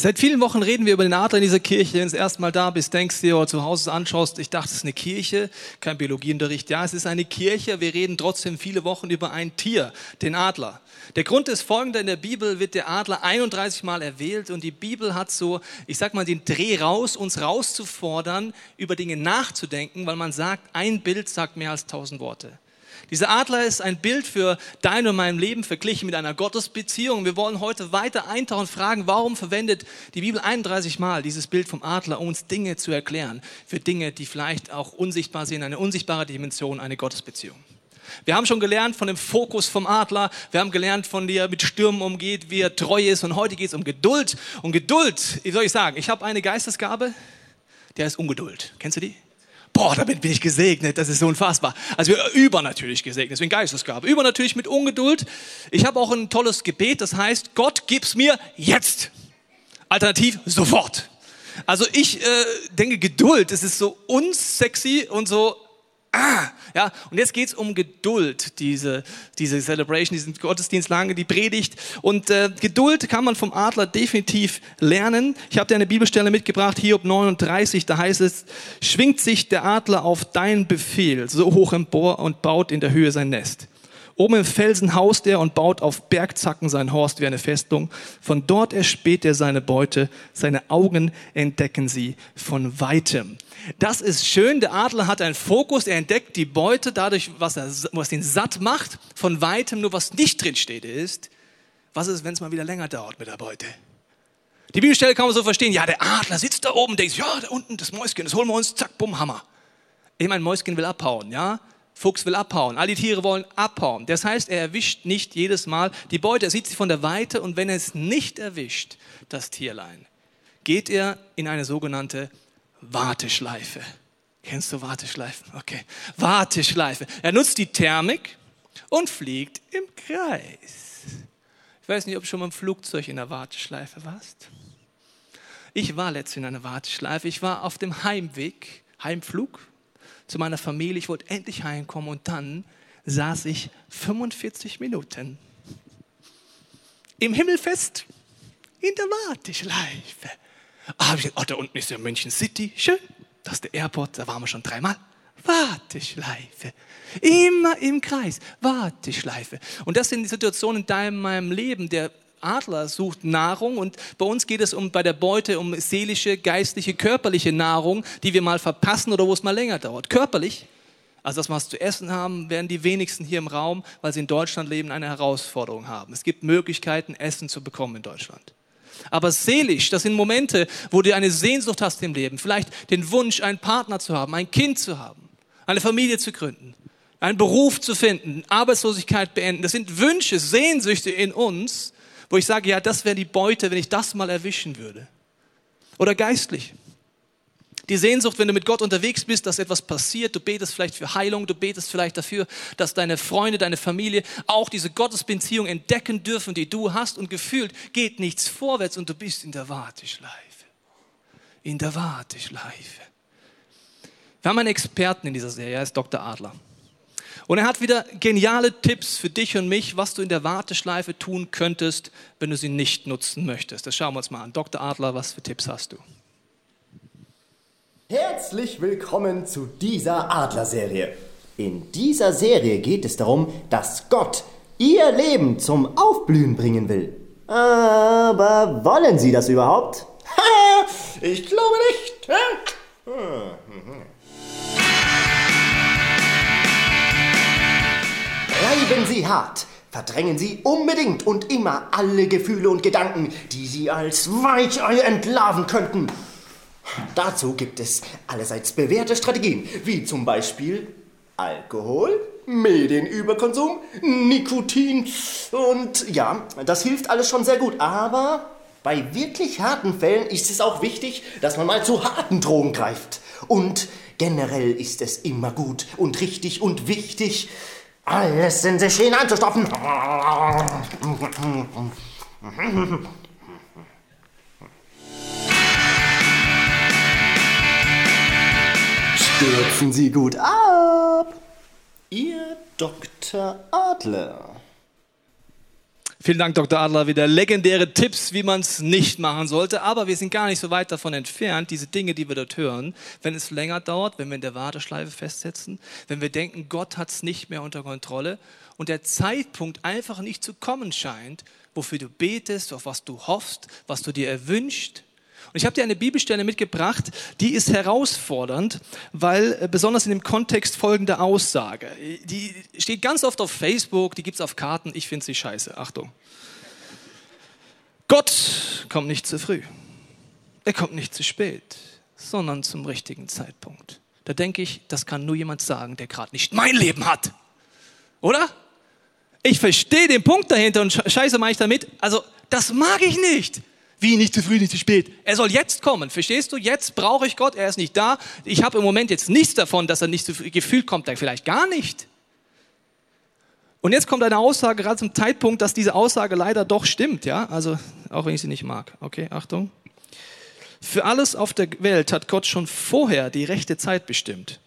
Seit vielen Wochen reden wir über den Adler in dieser Kirche. Wenn du das erste Mal da bist, denkst dir oder zu Hause anschaust, ich dachte, es ist eine Kirche, kein Biologieunterricht. Ja, es ist eine Kirche. Wir reden trotzdem viele Wochen über ein Tier, den Adler. Der Grund ist folgender, in der Bibel wird der Adler 31 Mal erwählt und die Bibel hat so, ich sag mal, den Dreh raus, uns rauszufordern, über Dinge nachzudenken, weil man sagt, ein Bild sagt mehr als tausend Worte. Dieser Adler ist ein Bild für dein und mein Leben verglichen mit einer Gottesbeziehung. Wir wollen heute weiter eintauchen und fragen, warum verwendet die Bibel 31 Mal dieses Bild vom Adler, um uns Dinge zu erklären, für Dinge, die vielleicht auch unsichtbar sind, eine unsichtbare Dimension, eine Gottesbeziehung. Wir haben schon gelernt von dem Fokus vom Adler. Wir haben gelernt von wie mit Stürmen umgeht, wie er treu ist. Und heute geht es um Geduld. Und Geduld, wie soll ich sagen, ich habe eine Geistesgabe, der ist Ungeduld. Kennst du die? Boah, damit bin ich gesegnet, das ist so unfassbar. Also übernatürlich gesegnet, deswegen Geistesgabe. Übernatürlich mit Ungeduld. Ich habe auch ein tolles Gebet, das heißt, Gott gib's mir jetzt. Alternativ sofort. Also ich äh, denke, Geduld, das ist so unsexy und so Ah, ja, und jetzt geht es um Geduld, diese, diese Celebration, diesen Gottesdienst lange, die Predigt. Und äh, Geduld kann man vom Adler definitiv lernen. Ich habe dir eine Bibelstelle mitgebracht, Hiob 39, da heißt es, schwingt sich der Adler auf deinen Befehl so hoch empor und baut in der Höhe sein Nest. Oben im Felsen haust er und baut auf Bergzacken sein Horst wie eine Festung. Von dort erspäht er seine Beute, seine Augen entdecken sie von weitem. Das ist schön, der Adler hat einen Fokus, er entdeckt die Beute dadurch, was, er, was ihn satt macht, von weitem nur was nicht drin steht ist, was ist, wenn es mal wieder länger dauert mit der Beute? Die Bibelstelle kann man so verstehen, ja, der Adler sitzt da oben, denkt, ja, da unten das Mäuschen, das holen wir uns, zack, bumm, Hammer. Ich meine, Mäuschen will abhauen, ja. Fuchs will abhauen. All die Tiere wollen abhauen. Das heißt, er erwischt nicht jedes Mal die Beute. Er sieht sie von der Weite und wenn er es nicht erwischt, das Tierlein, geht er in eine sogenannte Warteschleife. Kennst du Warteschleifen? Okay. Warteschleife. Er nutzt die Thermik und fliegt im Kreis. Ich weiß nicht, ob du schon mal im Flugzeug in der Warteschleife warst. Ich war letztens in einer Warteschleife. Ich war auf dem Heimweg, Heimflug zu meiner Familie. Ich wollte endlich heimkommen und dann saß ich 45 Minuten im Himmelfest in der Warteschleife. Ah, ich gedacht, oh, da unten ist ja München City, schön. Das ist der Airport, da waren wir schon dreimal. Warteschleife. Immer im Kreis. Warteschleife. Und das sind die Situationen in meinem Leben. Der Adler sucht Nahrung und bei uns geht es um, bei der Beute um seelische, geistliche, körperliche Nahrung, die wir mal verpassen oder wo es mal länger dauert. Körperlich, also das, was zu essen haben, werden die wenigsten hier im Raum, weil sie in Deutschland leben, eine Herausforderung haben. Es gibt Möglichkeiten, Essen zu bekommen in Deutschland. Aber seelisch, das sind Momente, wo du eine Sehnsucht hast im Leben, vielleicht den Wunsch, einen Partner zu haben, ein Kind zu haben, eine Familie zu gründen, einen Beruf zu finden, Arbeitslosigkeit beenden. Das sind Wünsche, Sehnsüchte in uns, wo ich sage, ja, das wäre die Beute, wenn ich das mal erwischen würde. Oder geistlich. Die Sehnsucht, wenn du mit Gott unterwegs bist, dass etwas passiert, du betest vielleicht für Heilung, du betest vielleicht dafür, dass deine Freunde, deine Familie auch diese Gottesbeziehung entdecken dürfen, die du hast und gefühlt geht nichts vorwärts und du bist in der Warteschleife. In der Warteschleife. Wir haben einen Experten in dieser Serie, er ist Dr. Adler. Und er hat wieder geniale Tipps für dich und mich, was du in der Warteschleife tun könntest, wenn du sie nicht nutzen möchtest. Das schauen wir uns mal an. Dr. Adler, was für Tipps hast du? Herzlich willkommen zu dieser Adlerserie. In dieser Serie geht es darum, dass Gott ihr Leben zum Aufblühen bringen will. Aber wollen Sie das überhaupt? ich glaube nicht. Bleiben Sie hart. Verdrängen Sie unbedingt und immer alle Gefühle und Gedanken, die Sie als Weichei entlarven könnten. Dazu gibt es allerseits bewährte Strategien, wie zum Beispiel Alkohol, Medienüberkonsum, Nikotin und ja, das hilft alles schon sehr gut. Aber bei wirklich harten Fällen ist es auch wichtig, dass man mal zu harten Drogen greift. Und generell ist es immer gut und richtig und wichtig, alles in sich hineinzustopfen. Stürzen Sie gut ab. Ihr Dr. Adler. Vielen Dank, Dr. Adler. Wieder legendäre Tipps, wie man es nicht machen sollte. Aber wir sind gar nicht so weit davon entfernt, diese Dinge, die wir dort hören, wenn es länger dauert, wenn wir in der Warteschleife festsetzen, wenn wir denken, Gott hat es nicht mehr unter Kontrolle und der Zeitpunkt einfach nicht zu kommen scheint, wofür du betest, auf was du hoffst, was du dir erwünscht, und ich habe dir eine Bibelstelle mitgebracht, die ist herausfordernd, weil äh, besonders in dem Kontext folgende Aussage, die steht ganz oft auf Facebook, die gibt es auf Karten, ich finde sie scheiße, Achtung. Gott kommt nicht zu früh, er kommt nicht zu spät, sondern zum richtigen Zeitpunkt. Da denke ich, das kann nur jemand sagen, der gerade nicht mein Leben hat. Oder? Ich verstehe den Punkt dahinter und scheiße mache ich damit. Also, das mag ich nicht. Wie nicht zu früh, nicht zu spät. Er soll jetzt kommen. Verstehst du? Jetzt brauche ich Gott. Er ist nicht da. Ich habe im Moment jetzt nichts davon, dass er nicht zu früh. Gefühlt kommt er vielleicht gar nicht. Und jetzt kommt eine Aussage gerade zum Zeitpunkt, dass diese Aussage leider doch stimmt. Ja, also auch wenn ich sie nicht mag. Okay, Achtung. Für alles auf der Welt hat Gott schon vorher die rechte Zeit bestimmt.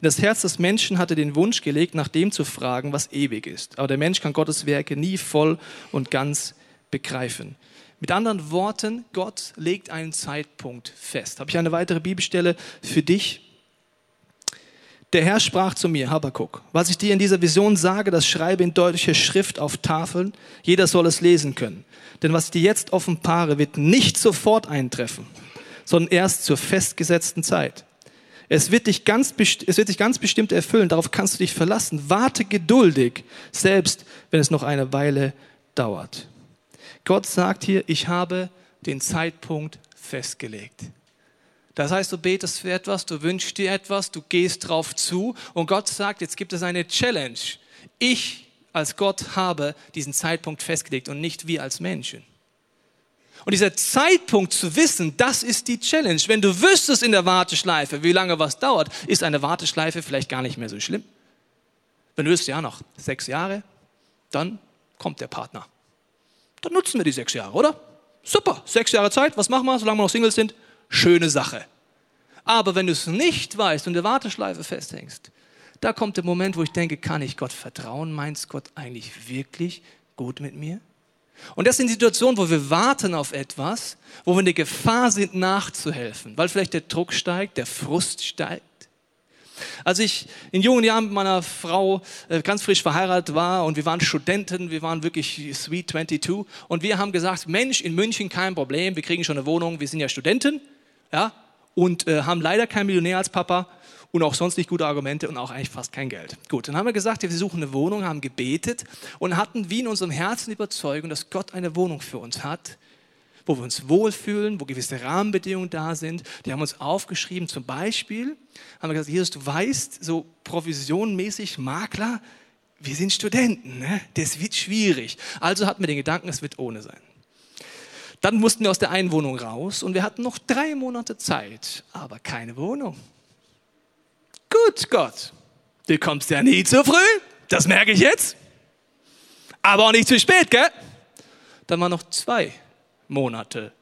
In das Herz des Menschen hat er den Wunsch gelegt, nach dem zu fragen, was ewig ist. Aber der Mensch kann Gottes Werke nie voll und ganz begreifen. Mit anderen Worten, Gott legt einen Zeitpunkt fest. Habe ich eine weitere Bibelstelle für dich? Der Herr sprach zu mir, Habakkuk, was ich dir in dieser Vision sage, das schreibe in deutlicher Schrift auf Tafeln, jeder soll es lesen können. Denn was ich dir jetzt offenbare, wird nicht sofort eintreffen, sondern erst zur festgesetzten Zeit. Es wird, dich ganz, es wird dich ganz bestimmt erfüllen, darauf kannst du dich verlassen. Warte geduldig, selbst wenn es noch eine Weile dauert. Gott sagt hier, ich habe den Zeitpunkt festgelegt. Das heißt, du betest für etwas, du wünschst dir etwas, du gehst drauf zu und Gott sagt, jetzt gibt es eine Challenge. Ich als Gott habe diesen Zeitpunkt festgelegt und nicht wir als Menschen. Und dieser Zeitpunkt zu wissen, das ist die Challenge. Wenn du wüsstest in der Warteschleife, wie lange was dauert, ist eine Warteschleife vielleicht gar nicht mehr so schlimm. Wenn du wüsstest, ja, noch sechs Jahre, dann kommt der Partner dann nutzen wir die sechs Jahre, oder? Super, sechs Jahre Zeit, was machen wir, solange wir noch Singles sind? Schöne Sache. Aber wenn du es nicht weißt und der Warteschleife festhängst, da kommt der Moment, wo ich denke, kann ich Gott vertrauen? Meint Gott eigentlich wirklich gut mit mir? Und das sind Situationen, wo wir warten auf etwas, wo wir in der Gefahr sind, nachzuhelfen, weil vielleicht der Druck steigt, der Frust steigt. Als ich in jungen Jahren mit meiner Frau äh, ganz frisch verheiratet war und wir waren Studenten, wir waren wirklich sweet 22 und wir haben gesagt, Mensch, in München kein Problem, wir kriegen schon eine Wohnung, wir sind ja Studenten, ja, und äh, haben leider keinen Millionär als Papa und auch sonst nicht gute Argumente und auch eigentlich fast kein Geld. Gut, dann haben wir gesagt, wir suchen eine Wohnung, haben gebetet und hatten wie in unserem Herzen die Überzeugung, dass Gott eine Wohnung für uns hat, wo wir uns wohlfühlen, wo gewisse Rahmenbedingungen da sind. Die haben uns aufgeschrieben, zum Beispiel haben wir gesagt, Jesus, du weißt, so provisionmäßig Makler, wir sind Studenten, ne? das wird schwierig. Also hatten wir den Gedanken, es wird ohne sein. Dann mussten wir aus der einen Wohnung raus und wir hatten noch drei Monate Zeit, aber keine Wohnung. Gut, Gott, du kommst ja nie zu früh, das merke ich jetzt. Aber auch nicht zu spät, gell? Dann waren noch zwei Monate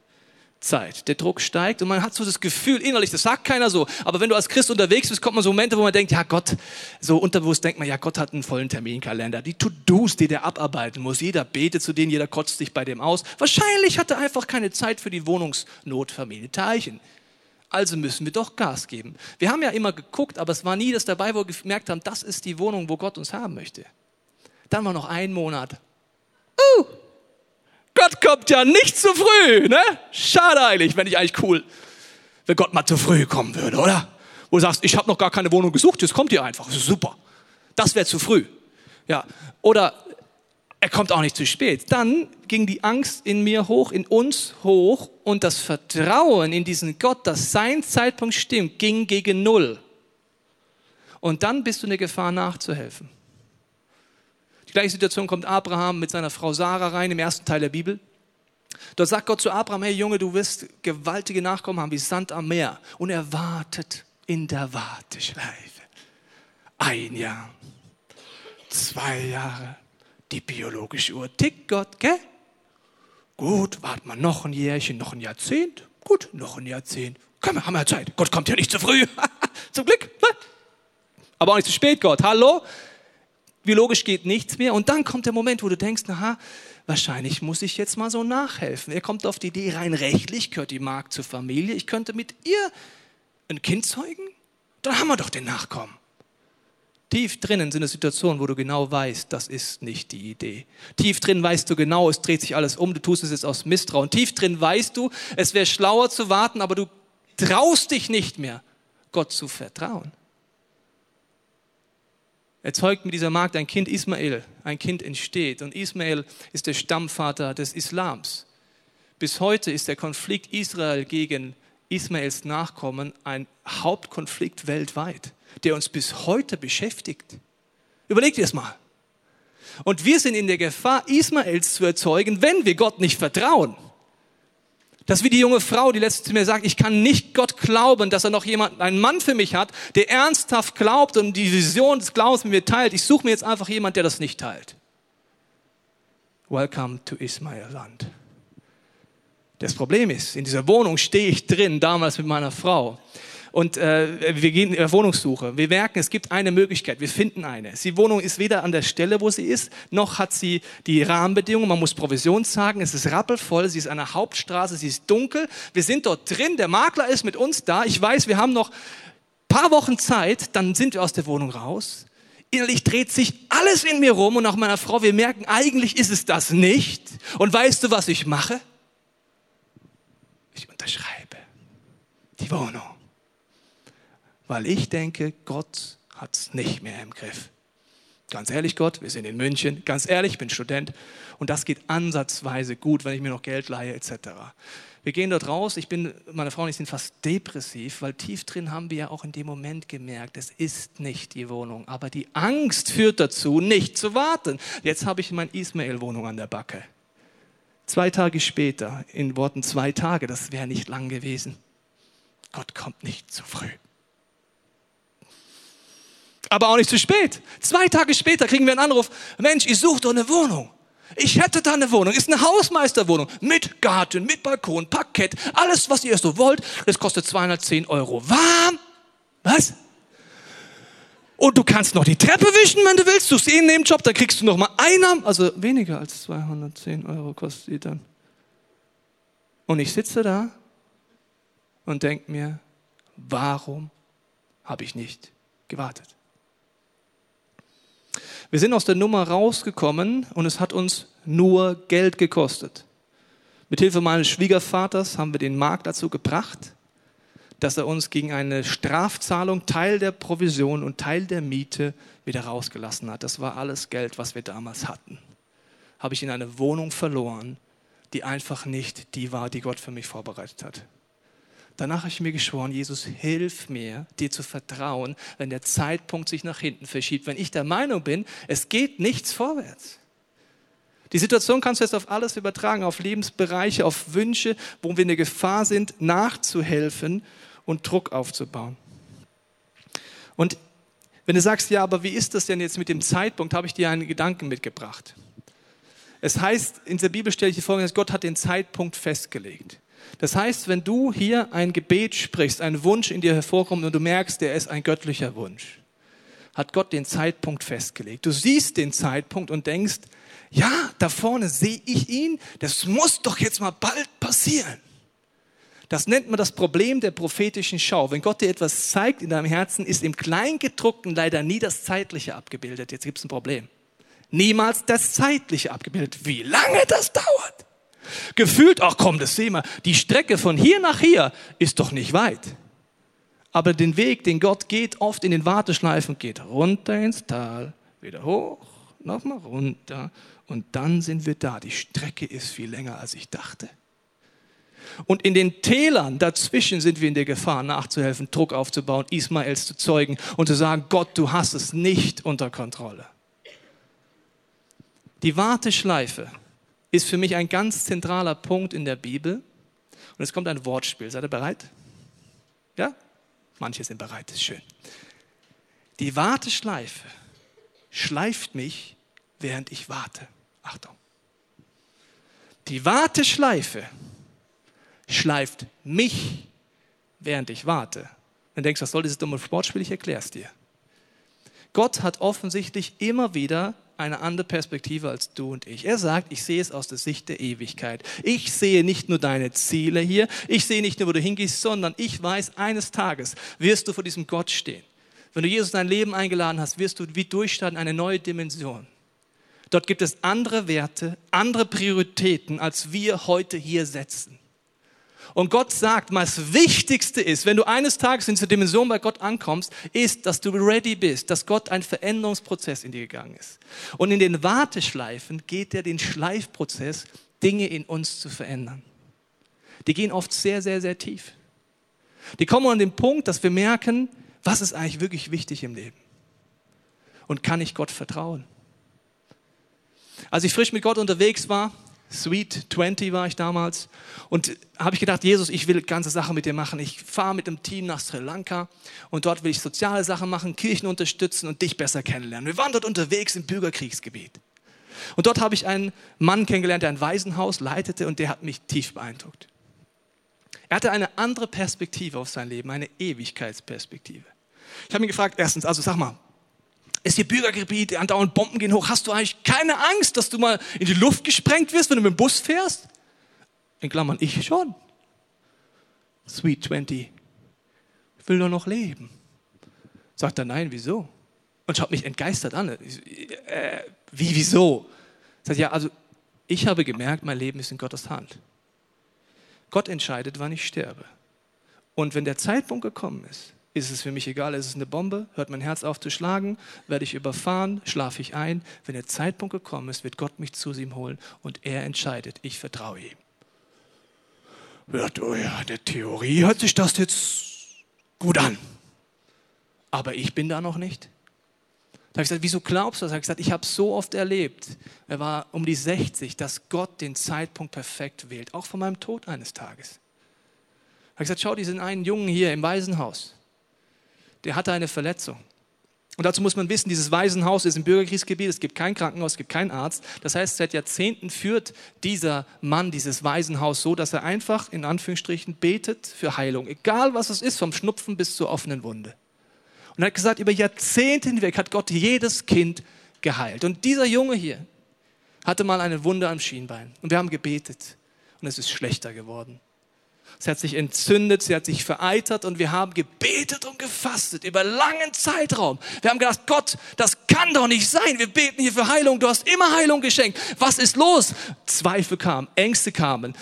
Zeit. Der Druck steigt und man hat so das Gefühl innerlich, das sagt keiner so, aber wenn du als Christ unterwegs bist, kommt man so Momente, wo man denkt, ja Gott, so unterbewusst denkt man, ja Gott hat einen vollen Terminkalender, die To-Dos, die der abarbeiten muss, jeder betet zu denen, jeder kotzt sich bei dem aus. Wahrscheinlich hat er einfach keine Zeit für die Wohnungsnotfamilie Teilchen. Also müssen wir doch Gas geben. Wir haben ja immer geguckt, aber es war nie das dabei, wo wir gemerkt haben, das ist die Wohnung, wo Gott uns haben möchte. Dann war noch ein Monat. Uh, Gott kommt ja nicht zu früh, ne? Schade eigentlich, wenn ich eigentlich cool, wenn Gott mal zu früh kommen würde, oder? Wo du sagst, ich habe noch gar keine Wohnung gesucht, jetzt kommt ihr einfach, super. Das wäre zu früh. Ja, oder er kommt auch nicht zu spät. Dann ging die Angst in mir hoch, in uns hoch und das Vertrauen in diesen Gott, dass sein Zeitpunkt stimmt, ging gegen Null. Und dann bist du in der Gefahr nachzuhelfen gleiche Situation kommt Abraham mit seiner Frau Sarah rein im ersten Teil der Bibel. Dort sagt Gott zu Abraham, hey Junge, du wirst gewaltige Nachkommen haben wie Sand am Meer. Und er wartet in der Warteschleife. Ein Jahr, zwei Jahre, die biologische Uhr tickt Gott, gell? Gut, warten wir noch ein Jährchen, noch ein Jahrzehnt. Gut, noch ein Jahrzehnt. Können wir, haben wir Zeit. Gott kommt ja nicht zu früh. Zum Glück. Ne? Aber auch nicht zu spät, Gott. Hallo? Biologisch geht nichts mehr. Und dann kommt der Moment, wo du denkst, aha, wahrscheinlich muss ich jetzt mal so nachhelfen. Er kommt auf die Idee, rein rechtlich gehört die Magd zur Familie. Ich könnte mit ihr ein Kind zeugen. Dann haben wir doch den Nachkommen. Tief drinnen sind es Situationen, wo du genau weißt, das ist nicht die Idee. Tief drin weißt du genau, es dreht sich alles um, du tust es jetzt aus Misstrauen. Tief drin weißt du, es wäre schlauer zu warten, aber du traust dich nicht mehr, Gott zu vertrauen. Er zeugt mit dieser Magd ein Kind Ismael. Ein Kind entsteht. Und Ismael ist der Stammvater des Islams. Bis heute ist der Konflikt Israel gegen Ismaels Nachkommen ein Hauptkonflikt weltweit, der uns bis heute beschäftigt. Überlegt ihr es mal. Und wir sind in der Gefahr, Ismaels zu erzeugen, wenn wir Gott nicht vertrauen. Das ist wie die junge Frau, die letztens mir sagt, ich kann nicht Gott glauben, dass er noch jemanden, einen Mann für mich hat, der ernsthaft glaubt und die Vision des Glaubens mit mir teilt. Ich suche mir jetzt einfach jemanden, der das nicht teilt. Welcome to Ismail Land. Das Problem ist, in dieser Wohnung stehe ich drin, damals mit meiner Frau und äh, wir gehen in Wohnungssuche. Wir merken, es gibt eine Möglichkeit, wir finden eine. Die Wohnung ist weder an der Stelle, wo sie ist, noch hat sie die Rahmenbedingungen. Man muss Provision sagen, es ist rappelvoll, sie ist an der Hauptstraße, sie ist dunkel. Wir sind dort drin, der Makler ist mit uns da. Ich weiß, wir haben noch paar Wochen Zeit, dann sind wir aus der Wohnung raus. Innerlich dreht sich alles in mir rum und auch meiner Frau, wir merken, eigentlich ist es das nicht. Und weißt du, was ich mache? Ich unterschreibe die Wohnung weil ich denke, Gott hat es nicht mehr im Griff. Ganz ehrlich, Gott, wir sind in München. Ganz ehrlich, ich bin Student und das geht ansatzweise gut, wenn ich mir noch Geld leihe etc. Wir gehen dort raus. Ich bin, meine Frau und ich sind fast depressiv, weil tief drin haben wir ja auch in dem Moment gemerkt, es ist nicht die Wohnung, aber die Angst führt dazu, nicht zu warten. Jetzt habe ich meine Ismael-Wohnung an der Backe. Zwei Tage später, in Worten zwei Tage, das wäre nicht lang gewesen. Gott kommt nicht zu früh aber auch nicht zu spät. Zwei Tage später kriegen wir einen Anruf, Mensch, ich suche doch eine Wohnung. Ich hätte da eine Wohnung, ist eine Hausmeisterwohnung mit Garten, mit Balkon, Parkett, alles, was ihr so wollt. Das kostet 210 Euro. Warm? Was? Und du kannst noch die Treppe wischen, wenn du willst. Du eh einen Nebenjob, dann kriegst du noch mal Einnahmen. Also weniger als 210 Euro kostet die dann. Und ich sitze da und denke mir, warum habe ich nicht gewartet? Wir sind aus der Nummer rausgekommen und es hat uns nur Geld gekostet. Mit Hilfe meines Schwiegervaters haben wir den Markt dazu gebracht, dass er uns gegen eine Strafzahlung Teil der Provision und Teil der Miete wieder rausgelassen hat. Das war alles Geld, was wir damals hatten. Habe ich in eine Wohnung verloren, die einfach nicht die war, die Gott für mich vorbereitet hat. Danach habe ich mir geschworen, Jesus, hilf mir, dir zu vertrauen, wenn der Zeitpunkt sich nach hinten verschiebt, wenn ich der Meinung bin, es geht nichts vorwärts. Die Situation kannst du jetzt auf alles übertragen, auf Lebensbereiche, auf Wünsche, wo wir in der Gefahr sind, nachzuhelfen und Druck aufzubauen. Und wenn du sagst, ja, aber wie ist das denn jetzt mit dem Zeitpunkt, habe ich dir einen Gedanken mitgebracht. Es heißt, in der Bibel stelle ich dir folgendes, Gott hat den Zeitpunkt festgelegt. Das heißt, wenn du hier ein Gebet sprichst, ein Wunsch in dir hervorkommt und du merkst, der ist ein göttlicher Wunsch, hat Gott den Zeitpunkt festgelegt. Du siehst den Zeitpunkt und denkst, ja, da vorne sehe ich ihn, das muss doch jetzt mal bald passieren. Das nennt man das Problem der prophetischen Schau. Wenn Gott dir etwas zeigt in deinem Herzen, ist im Kleingedruckten leider nie das Zeitliche abgebildet. Jetzt gibt es ein Problem. Niemals das Zeitliche abgebildet. Wie lange das dauert. Gefühlt, ach komm, das sehen wir, die Strecke von hier nach hier ist doch nicht weit. Aber den Weg, den Gott geht, oft in den Warteschleifen, geht runter ins Tal, wieder hoch, nochmal runter und dann sind wir da. Die Strecke ist viel länger, als ich dachte. Und in den Tälern dazwischen sind wir in der Gefahr, nachzuhelfen, Druck aufzubauen, Ismaels zu zeugen und zu sagen, Gott, du hast es nicht unter Kontrolle. Die Warteschleife ist für mich ein ganz zentraler Punkt in der Bibel. Und es kommt ein Wortspiel. Seid ihr bereit? Ja? Manche sind bereit, ist schön. Die Warteschleife schleift mich, während ich warte. Achtung. Die Warteschleife schleift mich, während ich warte. Dann denkst du, was soll dieses dumme Sportspiel? Ich erkläre es dir. Gott hat offensichtlich immer wieder eine andere Perspektive als du und ich. Er sagt, ich sehe es aus der Sicht der Ewigkeit. Ich sehe nicht nur deine Ziele hier, ich sehe nicht nur, wo du hingehst, sondern ich weiß, eines Tages wirst du vor diesem Gott stehen. Wenn du Jesus in dein Leben eingeladen hast, wirst du wie durchstarten eine neue Dimension. Dort gibt es andere Werte, andere Prioritäten, als wir heute hier setzen. Und Gott sagt, das Wichtigste ist, wenn du eines Tages in dieser Dimension bei Gott ankommst, ist, dass du ready bist, dass Gott ein Veränderungsprozess in dir gegangen ist. Und in den Warteschleifen geht er den Schleifprozess, Dinge in uns zu verändern. Die gehen oft sehr, sehr, sehr tief. Die kommen an den Punkt, dass wir merken, was ist eigentlich wirklich wichtig im Leben? Und kann ich Gott vertrauen? Als ich frisch mit Gott unterwegs war, Sweet 20 war ich damals. Und habe ich gedacht, Jesus, ich will ganze Sachen mit dir machen. Ich fahre mit dem Team nach Sri Lanka und dort will ich soziale Sachen machen, Kirchen unterstützen und dich besser kennenlernen. Wir waren dort unterwegs im Bürgerkriegsgebiet. Und dort habe ich einen Mann kennengelernt, der ein Waisenhaus leitete und der hat mich tief beeindruckt. Er hatte eine andere Perspektive auf sein Leben, eine Ewigkeitsperspektive. Ich habe ihn gefragt, erstens, also sag mal, ist hier Bürgergebiet, andauernd Bomben gehen hoch. Hast du eigentlich keine Angst, dass du mal in die Luft gesprengt wirst, wenn du mit dem Bus fährst? In Klammern, ich schon. Sweet 20. Ich will nur noch leben. Sagt er, nein, wieso? Und schaut mich entgeistert an. Äh, wie, wieso? Sagt ja, also ich habe gemerkt, mein Leben ist in Gottes Hand. Gott entscheidet, wann ich sterbe. Und wenn der Zeitpunkt gekommen ist, ist es für mich egal, ist es eine Bombe, hört mein Herz auf zu schlagen, werde ich überfahren, schlafe ich ein. Wenn der Zeitpunkt gekommen ist, wird Gott mich zu ihm holen und er entscheidet. Ich vertraue ihm. Ja, in der Theorie hört sich das jetzt gut an. Aber ich bin da noch nicht. Da habe ich gesagt, wieso glaubst du das? Er hat gesagt, ich habe so oft erlebt, er war um die 60, dass Gott den Zeitpunkt perfekt wählt, auch von meinem Tod eines Tages. Er hat gesagt, schau diesen einen Jungen hier im Waisenhaus der hatte eine Verletzung. Und dazu muss man wissen, dieses Waisenhaus ist im Bürgerkriegsgebiet, es gibt kein Krankenhaus, es gibt keinen Arzt. Das heißt, seit Jahrzehnten führt dieser Mann dieses Waisenhaus so, dass er einfach in Anführungsstrichen betet für Heilung, egal was es ist, vom Schnupfen bis zur offenen Wunde. Und er hat gesagt, über Jahrzehnte hinweg hat Gott jedes Kind geheilt. Und dieser Junge hier hatte mal eine Wunde am Schienbein. Und wir haben gebetet. Und es ist schlechter geworden. Sie hat sich entzündet, sie hat sich vereitert und wir haben gebetet und gefastet über langen Zeitraum. Wir haben gedacht, Gott, das kann doch nicht sein. Wir beten hier für Heilung. Du hast immer Heilung geschenkt. Was ist los? Zweifel kamen, Ängste kamen,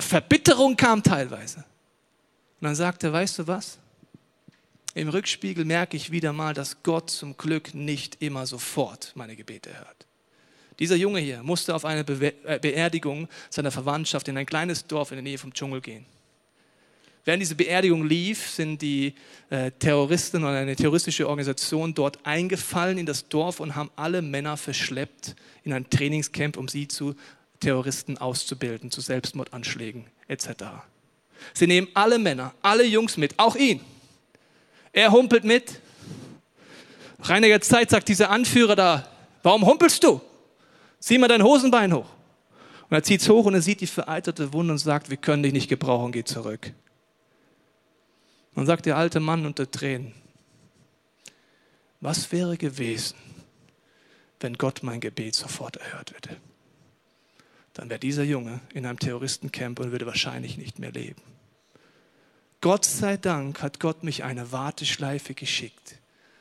Verbitterung kam teilweise. Und dann sagte er, weißt du was? Im Rückspiegel merke ich wieder mal, dass Gott zum Glück nicht immer sofort meine Gebete hört. Dieser Junge hier musste auf eine äh, Beerdigung seiner Verwandtschaft in ein kleines Dorf in der Nähe vom Dschungel gehen. Während diese Beerdigung lief, sind die äh, Terroristen oder eine terroristische Organisation dort eingefallen in das Dorf und haben alle Männer verschleppt in ein Trainingscamp, um sie zu Terroristen auszubilden, zu Selbstmordanschlägen etc. Sie nehmen alle Männer, alle Jungs mit, auch ihn. Er humpelt mit. Nach einiger Zeit sagt dieser Anführer da, warum humpelst du? Zieh mal dein Hosenbein hoch. Und er zieht es hoch und er sieht die vereiterte Wunde und sagt, wir können dich nicht gebrauchen, geh zurück. Dann sagt der alte Mann unter Tränen, was wäre gewesen, wenn Gott mein Gebet sofort erhört hätte? Dann wäre dieser Junge in einem Terroristencamp und würde wahrscheinlich nicht mehr leben. Gott sei Dank hat Gott mich eine Warteschleife geschickt,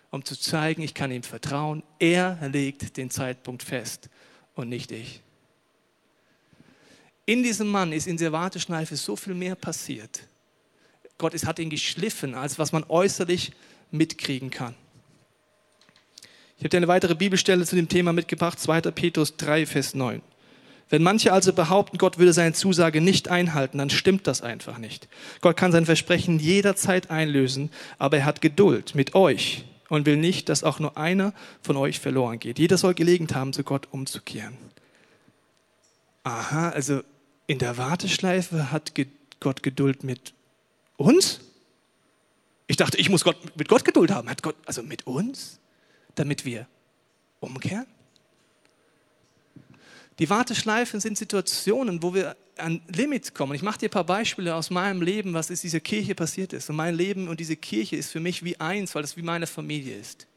um zu zeigen, ich kann ihm vertrauen. Er legt den Zeitpunkt fest und nicht ich. In diesem Mann ist in der Warteschleife so viel mehr passiert, Gott ist, hat ihn geschliffen, als was man äußerlich mitkriegen kann. Ich habe dir eine weitere Bibelstelle zu dem Thema mitgebracht, 2. Petrus 3, Vers 9. Wenn manche also behaupten, Gott würde seine Zusage nicht einhalten, dann stimmt das einfach nicht. Gott kann sein Versprechen jederzeit einlösen, aber er hat Geduld mit euch und will nicht, dass auch nur einer von euch verloren geht. Jeder soll Gelegenheit haben, zu Gott umzukehren. Aha, also in der Warteschleife hat Gott Geduld mit uns? Ich dachte, ich muss Gott, mit Gott Geduld haben. Hat Gott, also mit uns? Damit wir umkehren? Die Warteschleifen sind Situationen, wo wir an Limits kommen. Ich mache dir ein paar Beispiele aus meinem Leben, was ist dieser Kirche passiert ist. Und mein Leben und diese Kirche ist für mich wie eins, weil es wie meine Familie ist.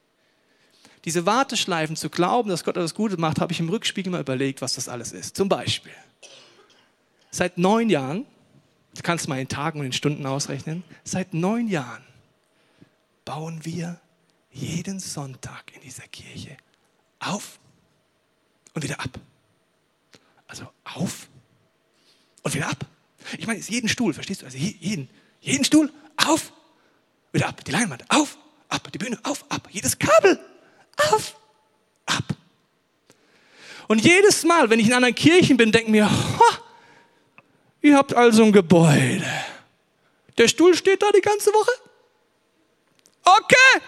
Diese Warteschleifen zu glauben, dass Gott etwas Gutes macht, habe ich im Rückspiegel mal überlegt, was das alles ist. Zum Beispiel, seit neun Jahren, du kannst mal in Tagen und in Stunden ausrechnen, seit neun Jahren bauen wir jeden Sonntag in dieser Kirche auf und wieder ab. Also auf und wieder ab. Ich meine, jeden Stuhl, verstehst du? Also jeden, jeden Stuhl auf, wieder ab. Die Leinwand auf, ab. Die Bühne auf, ab. Jedes Kabel auf, ab. Und jedes Mal, wenn ich in anderen Kirchen bin, denke ich mir, ha, ihr habt also ein Gebäude. Der Stuhl steht da die ganze Woche? Okay.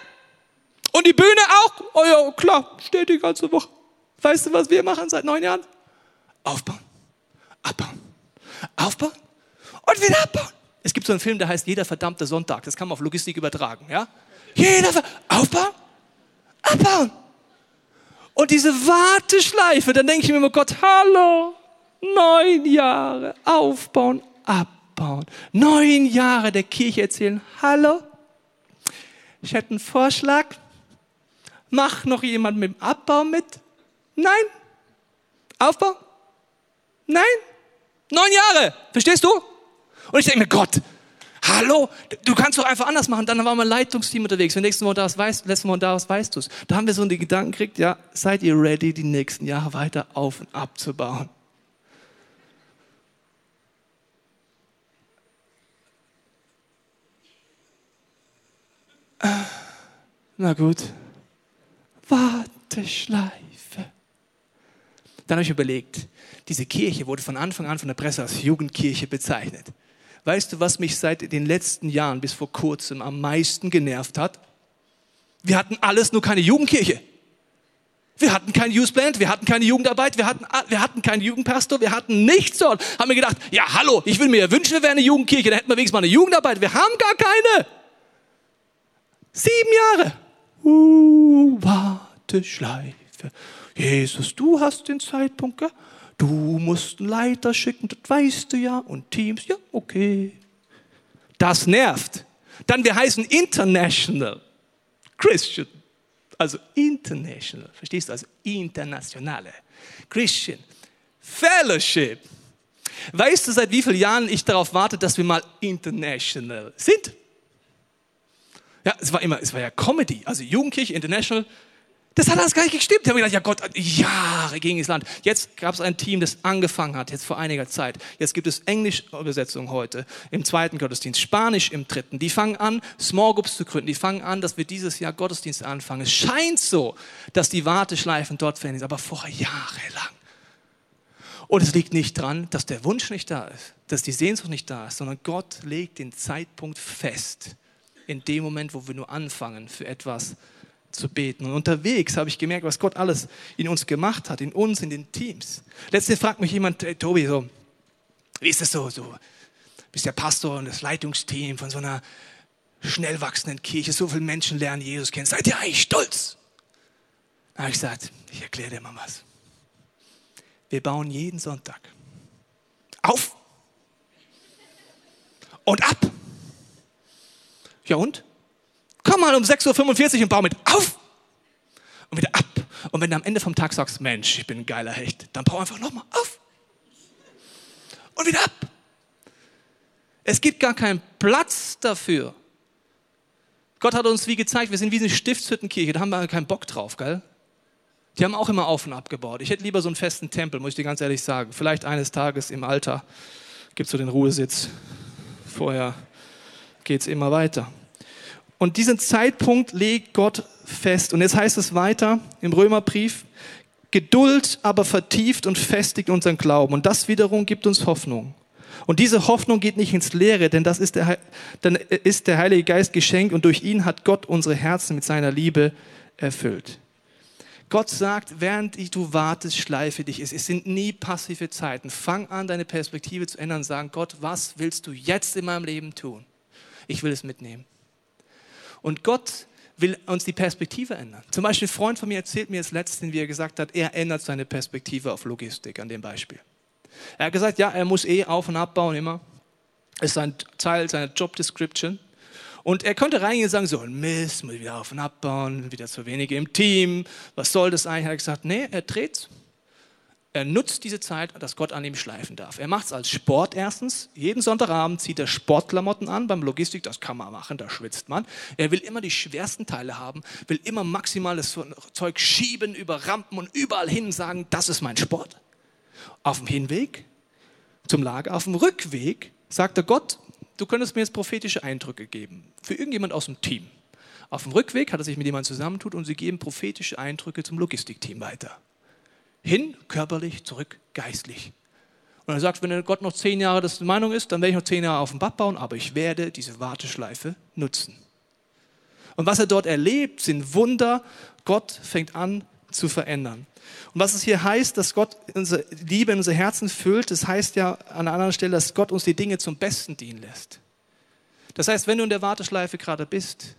Und die Bühne auch? Oh ja, klar, steht die ganze Woche. Weißt du, was wir machen seit neun Jahren? Aufbauen, abbauen, aufbauen und wieder abbauen. Es gibt so einen Film, der heißt Jeder verdammte Sonntag. Das kann man auf Logistik übertragen. Ja? Jeder aufbauen, abbauen. Und diese Warteschleife, dann denke ich mir immer, Gott, hallo, neun Jahre aufbauen, abbauen. Neun Jahre der Kirche erzählen, hallo, ich hätte einen Vorschlag. Mach noch jemand mit dem Abbau mit? Nein. Aufbau? Nein. Neun Jahre. Verstehst du? Und ich denke mir, Gott, hallo, du kannst doch einfach anders machen. Dann war mein Leitungsteam unterwegs. Wenn nächsten Mal da was weißt, letzten Mal da weißt du es. Da haben wir so einen Gedanken gekriegt, ja, seid ihr ready, die nächsten Jahre weiter auf und abzubauen? Na gut. Warteschleife. Dann habe ich überlegt, diese Kirche wurde von Anfang an von der Presse als Jugendkirche bezeichnet. Weißt du, was mich seit den letzten Jahren bis vor kurzem am meisten genervt hat? Wir hatten alles, nur keine Jugendkirche. Wir hatten kein Youth Band, wir hatten keine Jugendarbeit, wir hatten, wir hatten keinen Jugendpastor, wir hatten nichts dort. Haben wir gedacht, ja hallo, ich will mir ja wünschen, wir wären eine Jugendkirche, da hätten wir wenigstens mal eine Jugendarbeit. Wir haben gar keine. Sieben Jahre. Uh, Warteschleife. Jesus, du hast den Zeitpunkt, gell? du musst einen Leiter schicken, das weißt du ja, und Teams, ja, okay. Das nervt. Dann wir heißen International Christian, also International, verstehst du, also internationale Christian Fellowship. Weißt du, seit wie vielen Jahren ich darauf warte, dass wir mal international sind? Ja, es war immer, es war ja Comedy, also Jugendkirche International das hat alles gar nicht gestimmt. Ich habe gedacht, ja Gott, Jahre gegen das Land. Jetzt gab es ein Team, das angefangen hat, jetzt vor einiger Zeit. Jetzt gibt es Englisch-Übersetzung heute im zweiten Gottesdienst, Spanisch im dritten. Die fangen an, Small Groups zu gründen. Die fangen an, dass wir dieses Jahr Gottesdienst anfangen. Es scheint so, dass die Warteschleifen dort verändern, aber vorher jahrelang. Und es liegt nicht dran, dass der Wunsch nicht da ist, dass die Sehnsucht nicht da ist, sondern Gott legt den Zeitpunkt fest. In dem Moment, wo wir nur anfangen, für etwas zu beten. Und unterwegs habe ich gemerkt, was Gott alles in uns gemacht hat, in uns, in den Teams. Letztens fragt mich jemand, hey, Tobi, so, wie ist das so? so? Bist der Pastor und das Leitungsteam von so einer schnell wachsenden Kirche, so viele Menschen lernen Jesus kennen. Seid ihr eigentlich stolz? Da habe ich gesagt, ich erkläre dir mal was. Wir bauen jeden Sonntag auf und ab. Ja und? Komm mal um 6.45 Uhr und bau mit auf und wieder ab. Und wenn du am Ende vom Tag sagst, Mensch, ich bin ein geiler Hecht, dann bau einfach nochmal auf und wieder ab. Es gibt gar keinen Platz dafür. Gott hat uns wie gezeigt, wir sind wie eine Stiftshüttenkirche, da haben wir keinen Bock drauf, gell? Die haben auch immer auf und abgebaut. Ich hätte lieber so einen festen Tempel, muss ich dir ganz ehrlich sagen. Vielleicht eines Tages im Alter gibt es so den Ruhesitz. Vorher geht es immer weiter. Und diesen Zeitpunkt legt Gott fest. Und jetzt heißt es weiter im Römerbrief, Geduld aber vertieft und festigt unseren Glauben. Und das wiederum gibt uns Hoffnung. Und diese Hoffnung geht nicht ins Leere, denn das ist der, dann ist der Heilige Geist geschenkt und durch ihn hat Gott unsere Herzen mit seiner Liebe erfüllt. Gott sagt, während du wartest, schleife dich. Es sind nie passive Zeiten. Fang an, deine Perspektive zu ändern und sagen, Gott, was willst du jetzt in meinem Leben tun? Ich will es mitnehmen. Und Gott will uns die Perspektive ändern. Zum Beispiel ein Freund von mir erzählt mir jetzt letztens, wie er gesagt hat, er ändert seine Perspektive auf Logistik an dem Beispiel. Er hat gesagt, ja, er muss eh auf- und abbauen immer. Ist ein Teil seiner Job Description. Und er könnte reingehen und sagen, so ein Mist, muss wieder auf- und abbauen, wieder zu wenige im Team, was soll das eigentlich? Er hat gesagt, nee, er dreht's. Er nutzt diese Zeit, dass Gott an ihm schleifen darf. Er macht es als Sport erstens. Jeden Sonntagabend zieht er Sportklamotten an. Beim Logistik, das kann man machen, da schwitzt man. Er will immer die schwersten Teile haben, will immer maximales Zeug schieben über Rampen und überall hin sagen, das ist mein Sport. Auf dem Hinweg zum Lager, auf dem Rückweg sagt er Gott, du könntest mir jetzt prophetische Eindrücke geben für irgendjemand aus dem Team. Auf dem Rückweg hat er sich mit jemandem zusammentut und sie geben prophetische Eindrücke zum Logistikteam weiter. Hin körperlich, zurück geistlich. Und er sagt, wenn Gott noch zehn Jahre das Meinung ist, dann werde ich noch zehn Jahre auf dem Bad bauen, aber ich werde diese Warteschleife nutzen. Und was er dort erlebt, sind Wunder. Gott fängt an zu verändern. Und was es hier heißt, dass Gott unsere Liebe in unser Herzen füllt, das heißt ja an einer anderen Stelle, dass Gott uns die Dinge zum Besten dienen lässt. Das heißt, wenn du in der Warteschleife gerade bist,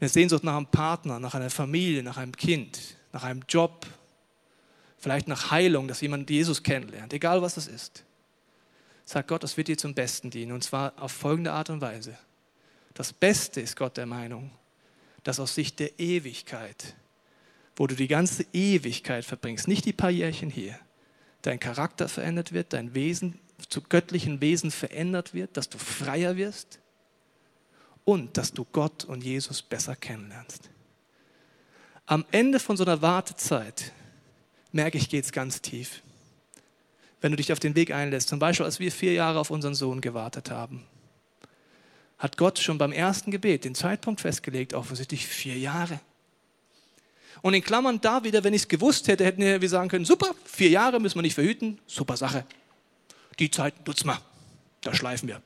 eine Sehnsucht nach einem Partner, nach einer Familie, nach einem Kind, nach einem Job, vielleicht nach Heilung, dass jemand Jesus kennenlernt, egal was das ist, sagt Gott, das wird dir zum Besten dienen. Und zwar auf folgende Art und Weise. Das Beste ist Gott der Meinung, dass aus Sicht der Ewigkeit wo du die ganze Ewigkeit verbringst, nicht die paar Jährchen hier, dein Charakter verändert wird, dein Wesen zu göttlichen Wesen verändert wird, dass du freier wirst und dass du Gott und Jesus besser kennenlernst. Am Ende von so einer Wartezeit merke ich, geht es ganz tief. Wenn du dich auf den Weg einlässt, zum Beispiel als wir vier Jahre auf unseren Sohn gewartet haben, hat Gott schon beim ersten Gebet den Zeitpunkt festgelegt, offensichtlich vier Jahre. Und in Klammern da wieder, wenn ich es gewusst hätte, hätten wir sagen können, super, vier Jahre müssen wir nicht verhüten, super Sache. Die Zeit nutzen wir, da schleifen wir.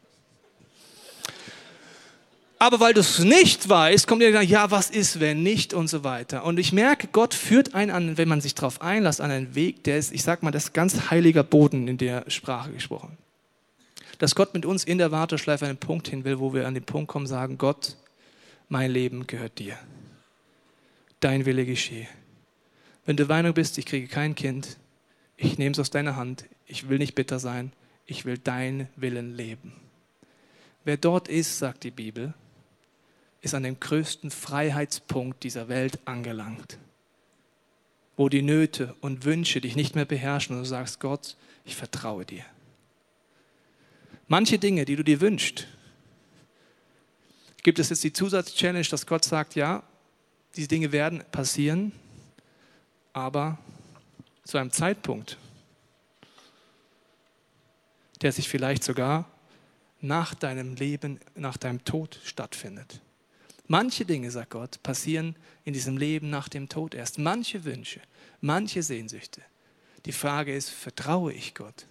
Aber weil du es nicht weißt, kommt dann, ja, was ist, wenn nicht und so weiter. Und ich merke, Gott führt einen an, wenn man sich darauf einlässt, an einen Weg, der ist, ich sag mal, das ganz heiliger Boden in der Sprache gesprochen. Dass Gott mit uns in der Warteschleife den Punkt hin will, wo wir an den Punkt kommen, sagen, Gott, mein Leben gehört dir dein Wille geschehe. Wenn du Meinung bist, ich kriege kein Kind, ich nehme es aus deiner Hand, ich will nicht bitter sein, ich will deinen Willen leben. Wer dort ist, sagt die Bibel, ist an dem größten Freiheitspunkt dieser Welt angelangt, wo die Nöte und Wünsche dich nicht mehr beherrschen und du sagst, Gott, ich vertraue dir. Manche Dinge, die du dir wünschst, gibt es jetzt die Zusatzchallenge, dass Gott sagt, ja, diese Dinge werden passieren, aber zu einem Zeitpunkt, der sich vielleicht sogar nach deinem Leben, nach deinem Tod stattfindet. Manche Dinge, sagt Gott, passieren in diesem Leben nach dem Tod erst. Manche Wünsche, manche Sehnsüchte. Die Frage ist, vertraue ich Gott?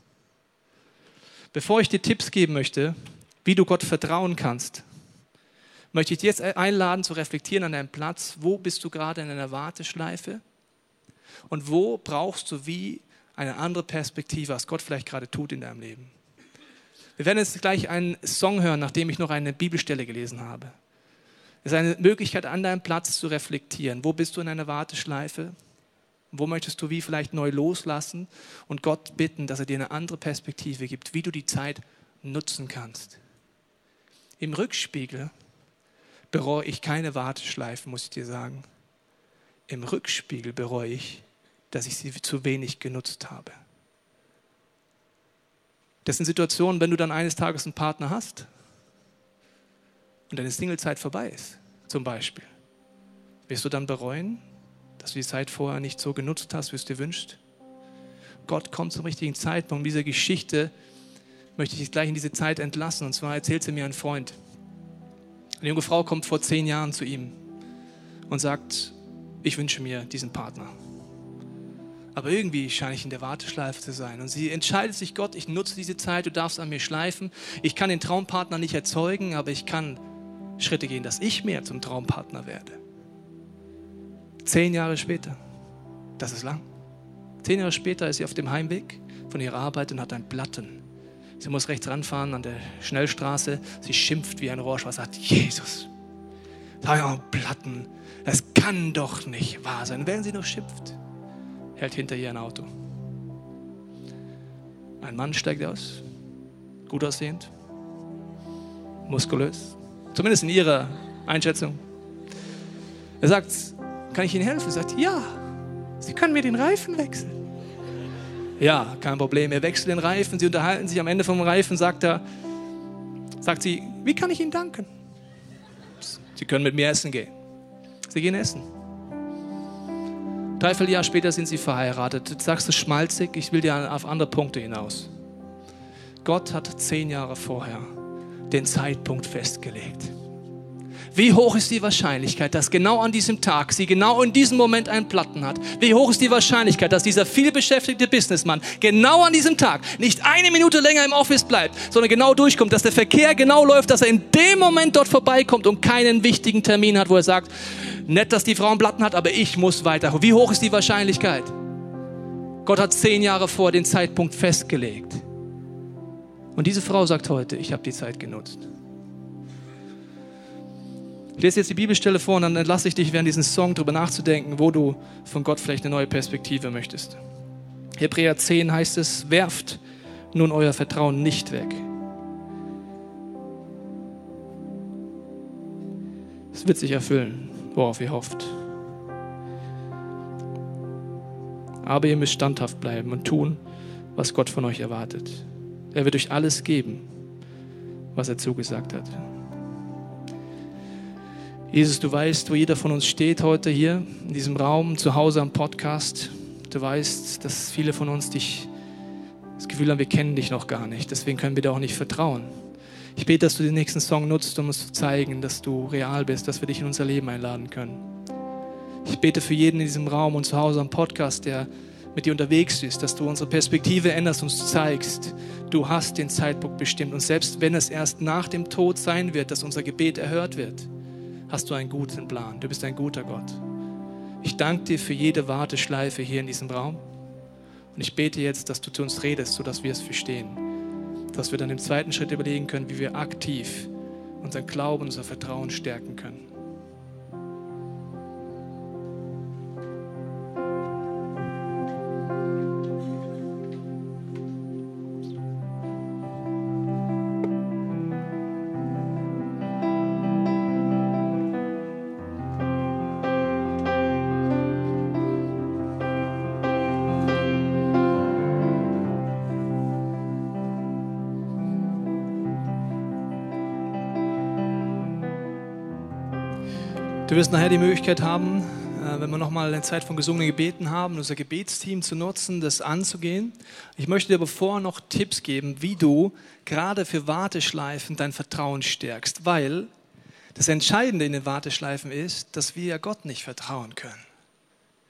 Bevor ich dir Tipps geben möchte, wie du Gott vertrauen kannst, möchte ich dich jetzt einladen zu reflektieren an deinem Platz. Wo bist du gerade in einer Warteschleife? Und wo brauchst du wie eine andere Perspektive, was Gott vielleicht gerade tut in deinem Leben? Wir werden jetzt gleich einen Song hören, nachdem ich noch eine Bibelstelle gelesen habe. Es ist eine Möglichkeit, an deinem Platz zu reflektieren. Wo bist du in einer Warteschleife? Wo möchtest du wie vielleicht neu loslassen und Gott bitten, dass er dir eine andere Perspektive gibt, wie du die Zeit nutzen kannst? Im Rückspiegel bereue ich keine Warteschleifen, muss ich dir sagen. Im Rückspiegel bereue ich, dass ich sie zu wenig genutzt habe. Das sind Situationen, wenn du dann eines Tages einen Partner hast und deine Singlezeit vorbei ist, zum Beispiel. Wirst du dann bereuen, dass du die Zeit vorher nicht so genutzt hast, wie es dir wünscht? Gott kommt zum richtigen Zeitpunkt. In dieser Geschichte möchte ich dich gleich in diese Zeit entlassen. Und zwar erzählt sie mir ein Freund. Eine junge Frau kommt vor zehn Jahren zu ihm und sagt, ich wünsche mir diesen Partner. Aber irgendwie scheine ich in der Warteschleife zu sein. Und sie entscheidet sich, Gott, ich nutze diese Zeit, du darfst an mir schleifen. Ich kann den Traumpartner nicht erzeugen, aber ich kann Schritte gehen, dass ich mehr zum Traumpartner werde. Zehn Jahre später, das ist lang. Zehn Jahre später ist sie auf dem Heimweg von ihrer Arbeit und hat ein Platten Sie muss rechts ranfahren an der Schnellstraße. Sie schimpft wie ein Rohrschwein, sagt, Jesus, Oh, Platten, das kann doch nicht wahr sein. Während sie noch schimpft, hält hinter ihr ein Auto. Ein Mann steigt aus, gut aussehend, muskulös, zumindest in ihrer Einschätzung. Er sagt, kann ich Ihnen helfen? Er sagt, ja, Sie können mir den Reifen wechseln. Ja, kein Problem. Er wechselt den Reifen, sie unterhalten sich am Ende vom Reifen, sagt er, sagt sie, wie kann ich Ihnen danken? Sie können mit mir essen gehen. Sie gehen essen. Dreiviertel Jahr später sind sie verheiratet. Jetzt sagst du schmalzig, ich will dir auf andere Punkte hinaus. Gott hat zehn Jahre vorher den Zeitpunkt festgelegt. Wie hoch ist die Wahrscheinlichkeit, dass genau an diesem Tag sie genau in diesem Moment einen Platten hat? Wie hoch ist die Wahrscheinlichkeit, dass dieser vielbeschäftigte Businessmann genau an diesem Tag nicht eine Minute länger im Office bleibt, sondern genau durchkommt, dass der Verkehr genau läuft, dass er in dem Moment dort vorbeikommt und keinen wichtigen Termin hat, wo er sagt, nett, dass die Frau einen Platten hat, aber ich muss weiter. Wie hoch ist die Wahrscheinlichkeit? Gott hat zehn Jahre vor den Zeitpunkt festgelegt. Und diese Frau sagt heute, ich habe die Zeit genutzt. Ich lese jetzt die Bibelstelle vor und dann entlasse ich dich während diesem Song darüber nachzudenken, wo du von Gott vielleicht eine neue Perspektive möchtest. Hebräer 10 heißt es, werft nun euer Vertrauen nicht weg. Es wird sich erfüllen, worauf ihr hofft. Aber ihr müsst standhaft bleiben und tun, was Gott von euch erwartet. Er wird euch alles geben, was er zugesagt hat. Jesus, du weißt, wo jeder von uns steht heute hier in diesem Raum, zu Hause am Podcast. Du weißt, dass viele von uns dich das Gefühl haben, wir kennen dich noch gar nicht. Deswegen können wir dir auch nicht vertrauen. Ich bete, dass du den nächsten Song nutzt, um uns zu zeigen, dass du real bist, dass wir dich in unser Leben einladen können. Ich bete für jeden in diesem Raum und zu Hause am Podcast, der mit dir unterwegs ist, dass du unsere Perspektive änderst, uns zeigst, du hast den Zeitpunkt bestimmt. Und selbst wenn es erst nach dem Tod sein wird, dass unser Gebet erhört wird, hast du einen guten Plan. Du bist ein guter Gott. Ich danke dir für jede Warteschleife hier in diesem Raum. Und ich bete jetzt, dass du zu uns redest, sodass wir es verstehen. Dass wir dann im zweiten Schritt überlegen können, wie wir aktiv unseren Glauben, unser Vertrauen stärken können. Wirst nachher die Möglichkeit haben, äh, wenn wir nochmal eine Zeit von gesungenen Gebeten haben, unser Gebetsteam zu nutzen, das anzugehen. Ich möchte dir aber vorher noch Tipps geben, wie du gerade für Warteschleifen dein Vertrauen stärkst, weil das Entscheidende in den Warteschleifen ist, dass wir Gott nicht vertrauen können.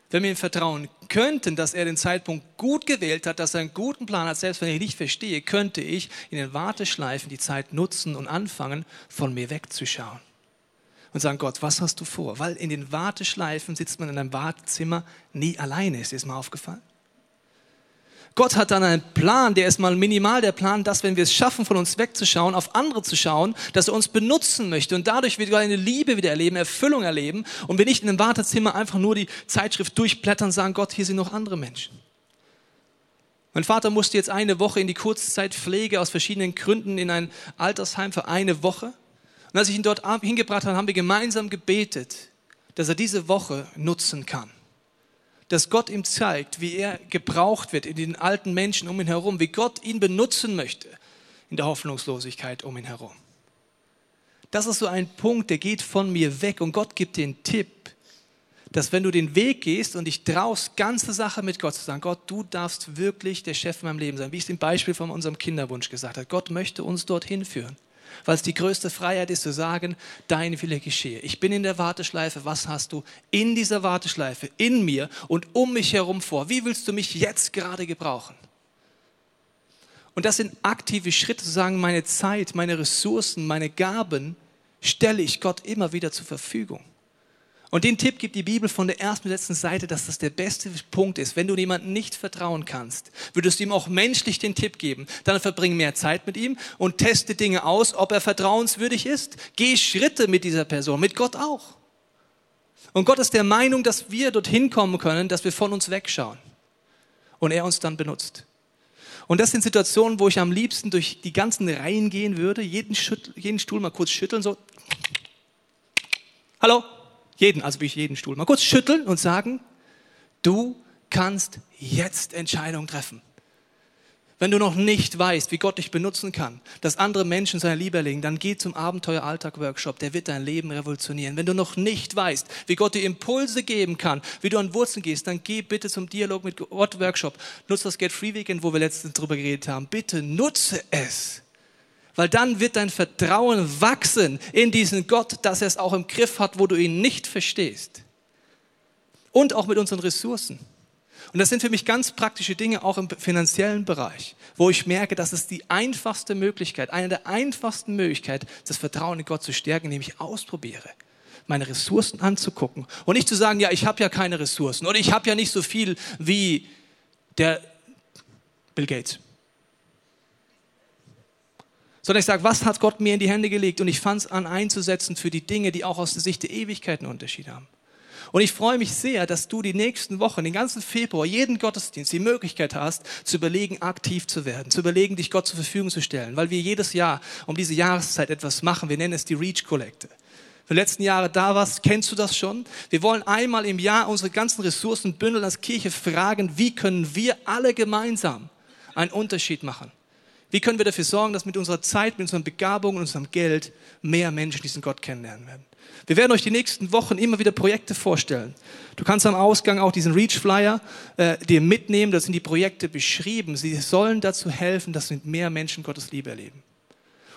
Wenn wir ihm vertrauen könnten, dass er den Zeitpunkt gut gewählt hat, dass er einen guten Plan hat, selbst wenn ich nicht verstehe, könnte ich in den Warteschleifen die Zeit nutzen und anfangen, von mir wegzuschauen und sagen, Gott, was hast du vor? Weil in den Warteschleifen sitzt man in einem Wartezimmer nie alleine. Ist dir das mal aufgefallen? Gott hat dann einen Plan, der ist mal minimal der Plan, dass wenn wir es schaffen, von uns wegzuschauen, auf andere zu schauen, dass er uns benutzen möchte und dadurch wir eine Liebe wieder erleben, Erfüllung erleben und wir nicht in einem Wartezimmer einfach nur die Zeitschrift durchblättern und sagen, Gott, hier sind noch andere Menschen. Mein Vater musste jetzt eine Woche in die Kurzzeitpflege aus verschiedenen Gründen in ein Altersheim für eine Woche. Und als ich ihn dort hingebracht habe, haben wir gemeinsam gebetet, dass er diese Woche nutzen kann. Dass Gott ihm zeigt, wie er gebraucht wird in den alten Menschen um ihn herum, wie Gott ihn benutzen möchte in der Hoffnungslosigkeit um ihn herum. Das ist so ein Punkt, der geht von mir weg und Gott gibt den Tipp, dass wenn du den Weg gehst und dich traust, ganze Sache mit Gott zu sagen, Gott, du darfst wirklich der Chef in meinem Leben sein, wie ich es im Beispiel von unserem Kinderwunsch gesagt habe. Gott möchte uns dorthin führen weil es die größte Freiheit ist zu sagen, dein Wille geschehe. Ich bin in der Warteschleife, was hast du in dieser Warteschleife, in mir und um mich herum vor? Wie willst du mich jetzt gerade gebrauchen? Und das sind aktive Schritte zu sagen, meine Zeit, meine Ressourcen, meine Gaben stelle ich Gott immer wieder zur Verfügung. Und den Tipp gibt die Bibel von der ersten bis letzten Seite, dass das der beste Punkt ist. Wenn du jemandem nicht vertrauen kannst, würdest du ihm auch menschlich den Tipp geben. Dann verbring mehr Zeit mit ihm und teste Dinge aus, ob er vertrauenswürdig ist. Geh Schritte mit dieser Person, mit Gott auch. Und Gott ist der Meinung, dass wir dorthin kommen können, dass wir von uns wegschauen. Und er uns dann benutzt. Und das sind Situationen, wo ich am liebsten durch die ganzen Reihen gehen würde, jeden, Schüttel, jeden Stuhl mal kurz schütteln, so. Hallo? Jeden, also wie ich jeden Stuhl. Mal kurz schütteln und sagen, du kannst jetzt Entscheidungen treffen. Wenn du noch nicht weißt, wie Gott dich benutzen kann, dass andere Menschen seine Liebe erlegen, dann geh zum Abenteuer-Alltag-Workshop, der wird dein Leben revolutionieren. Wenn du noch nicht weißt, wie Gott dir Impulse geben kann, wie du an Wurzeln gehst, dann geh bitte zum Dialog mit Gott Workshop. Nutze das Get Free Weekend, wo wir letztens drüber geredet haben. Bitte nutze es. Weil dann wird dein Vertrauen wachsen in diesen Gott, dass er es auch im Griff hat, wo du ihn nicht verstehst. Und auch mit unseren Ressourcen. Und das sind für mich ganz praktische Dinge, auch im finanziellen Bereich, wo ich merke, dass es die einfachste Möglichkeit, eine der einfachsten Möglichkeiten, das Vertrauen in Gott zu stärken, indem ich ausprobiere meine Ressourcen anzugucken und nicht zu sagen, ja, ich habe ja keine Ressourcen oder ich habe ja nicht so viel wie der Bill Gates sondern ich sage, was hat Gott mir in die Hände gelegt? Und ich fange es an einzusetzen für die Dinge, die auch aus der Sicht der Ewigkeit einen Unterschied haben. Und ich freue mich sehr, dass du die nächsten Wochen, den ganzen Februar, jeden Gottesdienst die Möglichkeit hast, zu überlegen, aktiv zu werden, zu überlegen, dich Gott zur Verfügung zu stellen, weil wir jedes Jahr um diese Jahreszeit etwas machen. Wir nennen es die Reach-Kollekte. Für die letzten Jahre da warst, kennst du das schon? Wir wollen einmal im Jahr unsere ganzen Ressourcen bündeln als Kirche fragen, wie können wir alle gemeinsam einen Unterschied machen? Wie können wir dafür sorgen, dass mit unserer Zeit, mit unseren Begabungen, unserem Geld mehr Menschen diesen Gott kennenlernen werden? Wir werden euch die nächsten Wochen immer wieder Projekte vorstellen. Du kannst am Ausgang auch diesen Reach Flyer äh, dir mitnehmen. Da sind die Projekte beschrieben. Sie sollen dazu helfen, dass mehr Menschen Gottes Liebe erleben.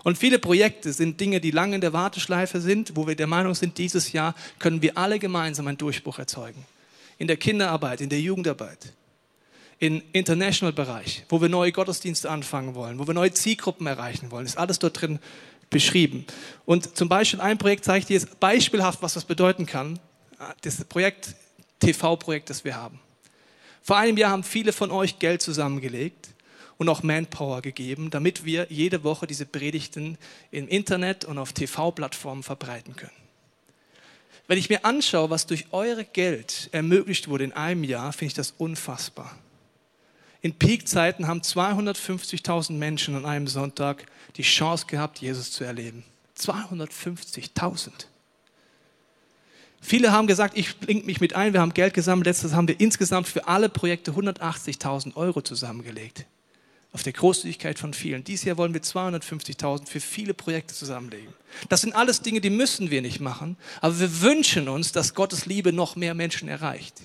Und viele Projekte sind Dinge, die lange in der Warteschleife sind, wo wir der Meinung sind, dieses Jahr können wir alle gemeinsam einen Durchbruch erzeugen. In der Kinderarbeit, in der Jugendarbeit im International-Bereich, wo wir neue Gottesdienste anfangen wollen, wo wir neue Zielgruppen erreichen wollen, ist alles dort drin beschrieben. Und zum Beispiel ein Projekt zeige ich dir jetzt beispielhaft, was das bedeuten kann. Das Projekt, TV-Projekt, das wir haben. Vor einem Jahr haben viele von euch Geld zusammengelegt und auch Manpower gegeben, damit wir jede Woche diese Predigten im Internet und auf TV-Plattformen verbreiten können. Wenn ich mir anschaue, was durch eure Geld ermöglicht wurde in einem Jahr, finde ich das unfassbar. In Peakzeiten haben 250.000 Menschen an einem Sonntag die Chance gehabt, Jesus zu erleben. 250.000. Viele haben gesagt, ich bringe mich mit ein, wir haben Geld gesammelt. Letztes haben wir insgesamt für alle Projekte 180.000 Euro zusammengelegt. Auf der Großzügigkeit von vielen. Dieses Jahr wollen wir 250.000 für viele Projekte zusammenlegen. Das sind alles Dinge, die müssen wir nicht machen, aber wir wünschen uns, dass Gottes Liebe noch mehr Menschen erreicht.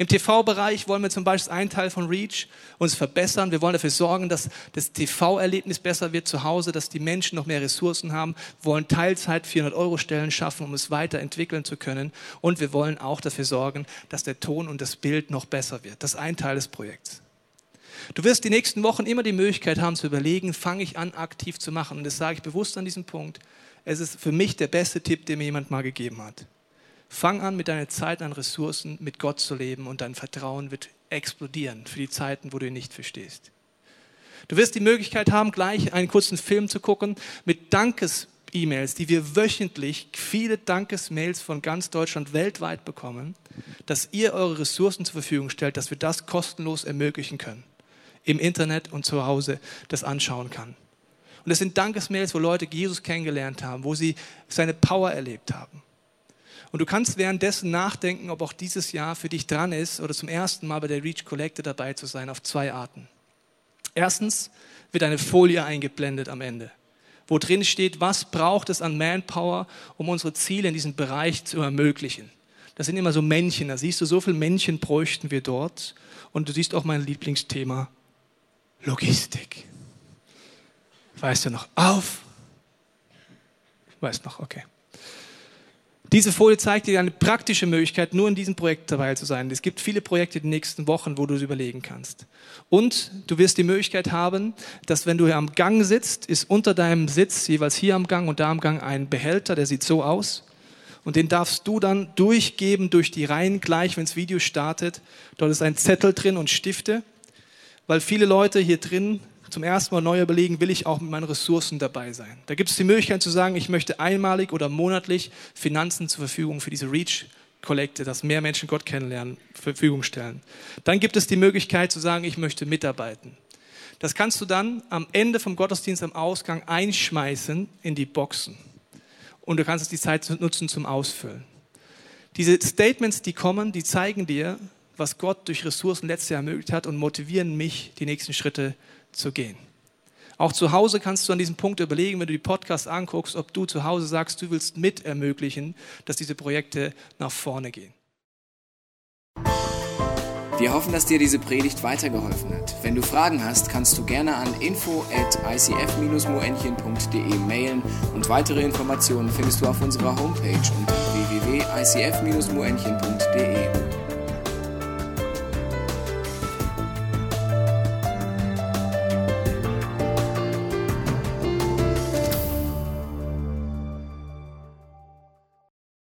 Im TV-Bereich wollen wir zum Beispiel einen Teil von Reach uns verbessern. Wir wollen dafür sorgen, dass das TV-Erlebnis besser wird zu Hause, dass die Menschen noch mehr Ressourcen haben. Wir wollen Teilzeit 400 Euro Stellen schaffen, um es weiterentwickeln zu können. Und wir wollen auch dafür sorgen, dass der Ton und das Bild noch besser wird. Das ist ein Teil des Projekts. Du wirst die nächsten Wochen immer die Möglichkeit haben zu überlegen, fange ich an, aktiv zu machen. Und das sage ich bewusst an diesem Punkt. Es ist für mich der beste Tipp, den mir jemand mal gegeben hat. Fang an, mit deiner Zeit an Ressourcen mit Gott zu leben und dein Vertrauen wird explodieren für die Zeiten, wo du ihn nicht verstehst. Du wirst die Möglichkeit haben, gleich einen kurzen Film zu gucken mit Dankes-E-Mails, die wir wöchentlich, viele Dankes-Mails von ganz Deutschland weltweit bekommen, dass ihr eure Ressourcen zur Verfügung stellt, dass wir das kostenlos ermöglichen können. Im Internet und zu Hause das anschauen kann. Und es sind Dankesmails, wo Leute Jesus kennengelernt haben, wo sie seine Power erlebt haben. Und du kannst währenddessen nachdenken, ob auch dieses Jahr für dich dran ist oder zum ersten Mal bei der Reach Collector dabei zu sein, auf zwei Arten. Erstens wird eine Folie eingeblendet am Ende, wo drin steht, was braucht es an Manpower, um unsere Ziele in diesem Bereich zu ermöglichen. Das sind immer so Männchen, da siehst du, so viele Männchen bräuchten wir dort. Und du siehst auch mein Lieblingsthema, Logistik. Weißt du noch, auf? Weißt noch, okay. Diese Folie zeigt dir eine praktische Möglichkeit, nur in diesem Projekt dabei zu sein. Es gibt viele Projekte in den nächsten Wochen, wo du es überlegen kannst. Und du wirst die Möglichkeit haben, dass wenn du hier am Gang sitzt, ist unter deinem Sitz, jeweils hier am Gang und da am Gang, ein Behälter, der sieht so aus. Und den darfst du dann durchgeben durch die Reihen gleich, wenn das Video startet. Dort ist ein Zettel drin und Stifte, weil viele Leute hier drin zum ersten Mal neu überlegen, will ich auch mit meinen Ressourcen dabei sein. Da gibt es die Möglichkeit zu sagen, ich möchte einmalig oder monatlich Finanzen zur Verfügung für diese Reach Kollekte, dass mehr Menschen Gott kennenlernen, zur Verfügung stellen. Dann gibt es die Möglichkeit zu sagen, ich möchte mitarbeiten. Das kannst du dann am Ende vom Gottesdienst am Ausgang einschmeißen in die Boxen. Und du kannst die Zeit nutzen zum Ausfüllen. Diese Statements, die kommen, die zeigen dir, was Gott durch Ressourcen letztes Jahr ermöglicht hat und motivieren mich, die nächsten Schritte zu gehen. Auch zu Hause kannst du an diesem Punkt überlegen, wenn du die Podcasts anguckst, ob du zu Hause sagst, du willst mit ermöglichen, dass diese Projekte nach vorne gehen. Wir hoffen, dass dir diese Predigt weitergeholfen hat. Wenn du Fragen hast, kannst du gerne an info at icf-moenchen.de mailen und weitere Informationen findest du auf unserer Homepage unter www.icf-moenchen.de.